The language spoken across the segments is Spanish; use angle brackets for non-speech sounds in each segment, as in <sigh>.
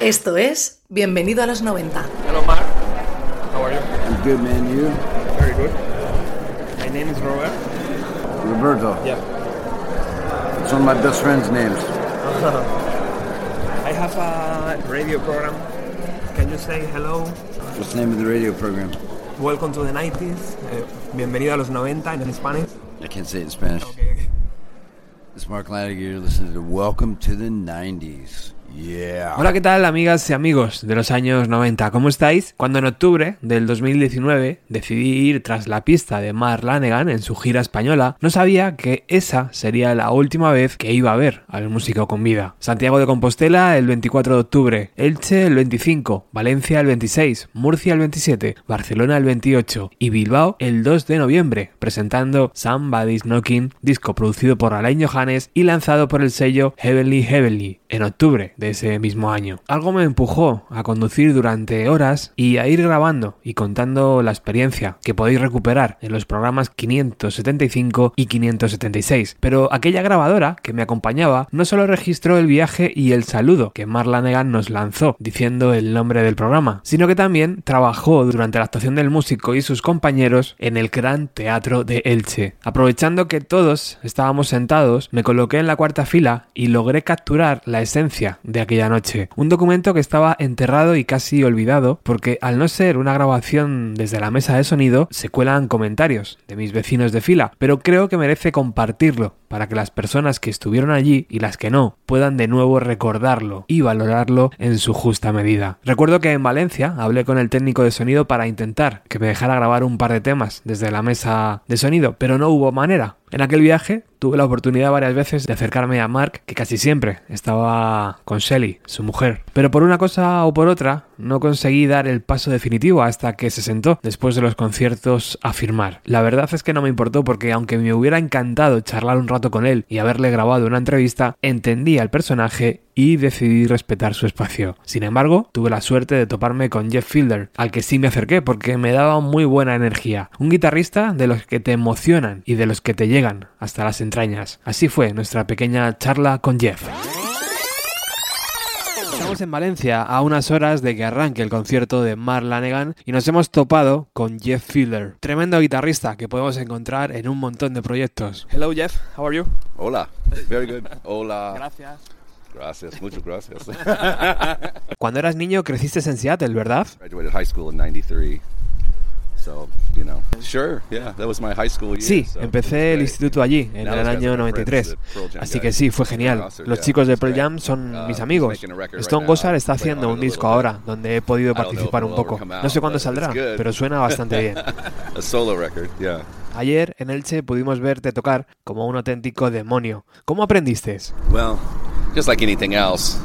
Esto es Bienvenido a los 90. Hello, Mark. How are you? I'm good, man. You? Very good. My name is Robert. Roberto. Yeah. It's one of my best friend's names. <laughs> I have a radio program. Can you say hello? What's the name of the radio program? Welcome to the 90s. Eh, bienvenido a los 90 en Spanish. I can't say it in Spanish. Okay. It's Mark Lanigan. You're listening to Welcome to the 90s. Hola, ¿qué tal amigas y amigos de los años 90? ¿Cómo estáis? Cuando en octubre del 2019 decidí ir tras la pista de Mark Lanegan en su gira española, no sabía que esa sería la última vez que iba a ver al músico con vida. Santiago de Compostela el 24 de octubre, Elche el 25, Valencia el 26, Murcia el 27, Barcelona el 28 y Bilbao el 2 de noviembre, presentando Somebody's Knocking, disco producido por Alain Johannes y lanzado por el sello Heavenly Heavenly en octubre de ese mismo año. Algo me empujó a conducir durante horas y a ir grabando y contando la experiencia que podéis recuperar en los programas 575 y 576. Pero aquella grabadora que me acompañaba no solo registró el viaje y el saludo que Mark Lanegan nos lanzó diciendo el nombre del programa, sino que también trabajó durante la actuación del músico y sus compañeros en el Gran Teatro de Elche. Aprovechando que todos estábamos sentados, me coloqué en la cuarta fila y logré capturar la esencia aquella noche. Un documento que estaba enterrado y casi olvidado porque al no ser una grabación desde la mesa de sonido se cuelan comentarios de mis vecinos de fila, pero creo que merece compartirlo para que las personas que estuvieron allí y las que no puedan de nuevo recordarlo y valorarlo en su justa medida. Recuerdo que en Valencia hablé con el técnico de sonido para intentar que me dejara grabar un par de temas desde la mesa de sonido, pero no hubo manera. En aquel viaje tuve la oportunidad varias veces de acercarme a Mark, que casi siempre estaba con Shelly, su mujer. Pero por una cosa o por otra, no conseguí dar el paso definitivo hasta que se sentó después de los conciertos a firmar. La verdad es que no me importó porque aunque me hubiera encantado charlar un rato con él y haberle grabado una entrevista, entendía el personaje y decidí respetar su espacio. Sin embargo, tuve la suerte de toparme con Jeff Fielder, al que sí me acerqué porque me daba muy buena energía. Un guitarrista de los que te emocionan y de los que te llegan hasta las entrañas. Así fue nuestra pequeña charla con Jeff. Estamos en Valencia a unas horas de que arranque el concierto de Mark Lanegan y nos hemos topado con Jeff Fielder, tremendo guitarrista que podemos encontrar en un montón de proyectos. Hello, Jeff. How are you? Hola. Very good. Hola. Gracias. Gracias. Muchas gracias. <laughs> Cuando eras niño creciste en Seattle, ¿verdad? Graduated high school in 93. Sí, empecé el instituto allí, en el año are my 93. friends, the Pearl Jam Así que sí, fue genial. Los chicos de Pearl. Jam son Uh, mis amigos. Stone. Gossard está haciendo un disco ahora, donde he podido participar un poco. No sé cuándo saldrá, pero suena bastante bien. <laughs> Ayer en Elche pudimos verte tocar como un auténtico demonio. ¿Cómo aprendiste? Well, just like anything else,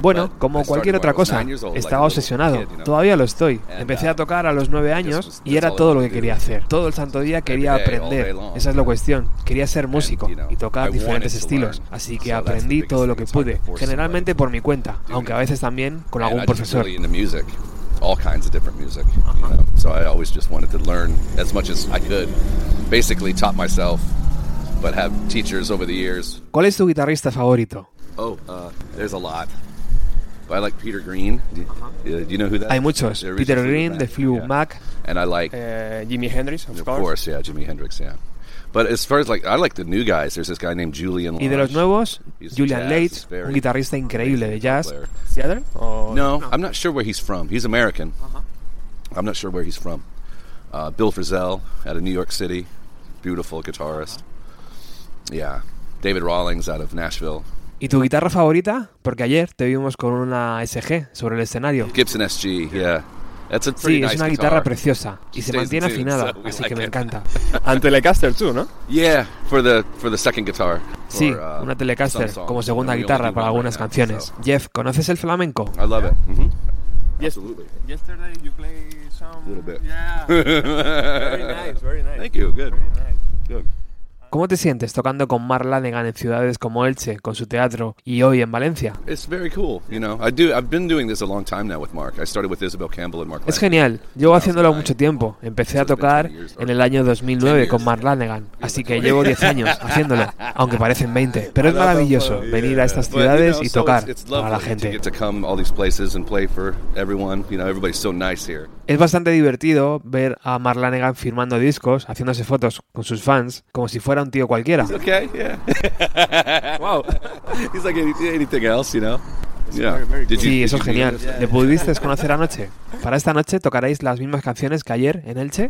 Bueno, como cualquier otra cosa, estaba obsesionado. Todavía lo estoy. Empecé a uh, tocar a los nueve años y era todo lo que quería hacer. Todo el santo día quería aprender. Esa es la cuestión. Quería ser músico y tocar diferentes estilos. Así que aprendí todo lo que pude. Generalmente por mi cuenta, aunque a veces también con algún profesor. all kinds of different music. You know? So I always just wanted to learn as much as I could. Basically, taught myself, but have teachers over the years. ¿Cuál es tu guitarrista favorito? Oh, uh, there's a lot. But I like Peter Green. Do you, yeah, do you know who that? Hay is? muchos. The original Peter Green, The de Fleetwood yeah. Mac. And I like, Uh, Jimi Hendrix, of, of course. course, yeah, Jimi Hendrix, yeah. But as far as like, I like the new guys. There's this guy named Julian. Y de los nuevos, Julian jazz, Leite, he's very un guitarrista increíble de jazz. player. Seattle? Or No, I'm not sure where he's from. He's American. Uh-huh. I'm not sure where he's from. Uh, Bill Frisell out of New York City, beautiful guitarist. Uh-huh. Yeah, David Rawlings out of Nashville. ¿Y tu guitarra favorita? Porque ayer te vimos con una SG sobre el escenario. Gibson SG, yeah. That's a pretty Sí, nice es una guitar. guitarra preciosa y se mantiene afinada, so así like que me encanta. <laughs> And Telecaster too, no? Yeah, for the for the second guitar. Sí, uh, una Telecaster como segunda guitarra para algunas right now, canciones. so Jeff, ¿conoces el flamenco? I love it. hmm Yes. Absolutely. Yesterday you play some. Little bit. Yeah. <laughs> very nice, very nice. Thank you. Good. Very nice. ¿Cómo te sientes tocando con Mark Lanegan en ciudades como Elche, con su teatro, y hoy en Valencia? It's very cool, you know. I do. I've been doing this a long time now with Mark. I started with Isabel Campbell and Mark. Es genial, llevo haciéndolo mucho tiempo. Empecé a tocar en el año 2009 con Mark Lanegan, así que llevo 10 años haciéndolo, aunque parecen 20. Pero es maravilloso venir a estas ciudades y tocar para la gente. Es bastante divertido ver a Mark Lanegan firmando discos, haciéndose fotos con sus fans, como si fuera un tío cualquiera. Okay, yeah. <laughs> wow. He's like any- anything else, you know. Yeah. Sí, eso es genial. ¿Le pudisteis conocer anoche? Para esta noche tocaréis las mismas canciones que ayer en Elche.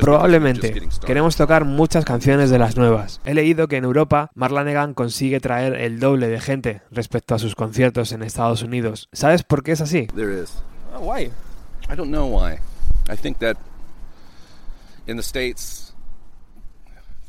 Probablemente. Queremos tocar muchas canciones de las nuevas. He leído que en Europa Marlanegan consigue traer el doble de gente respecto a sus conciertos en Estados Unidos. ¿Sabes por qué es así? There is. Oh, why? I don't know why. I think that in the states, for the most part.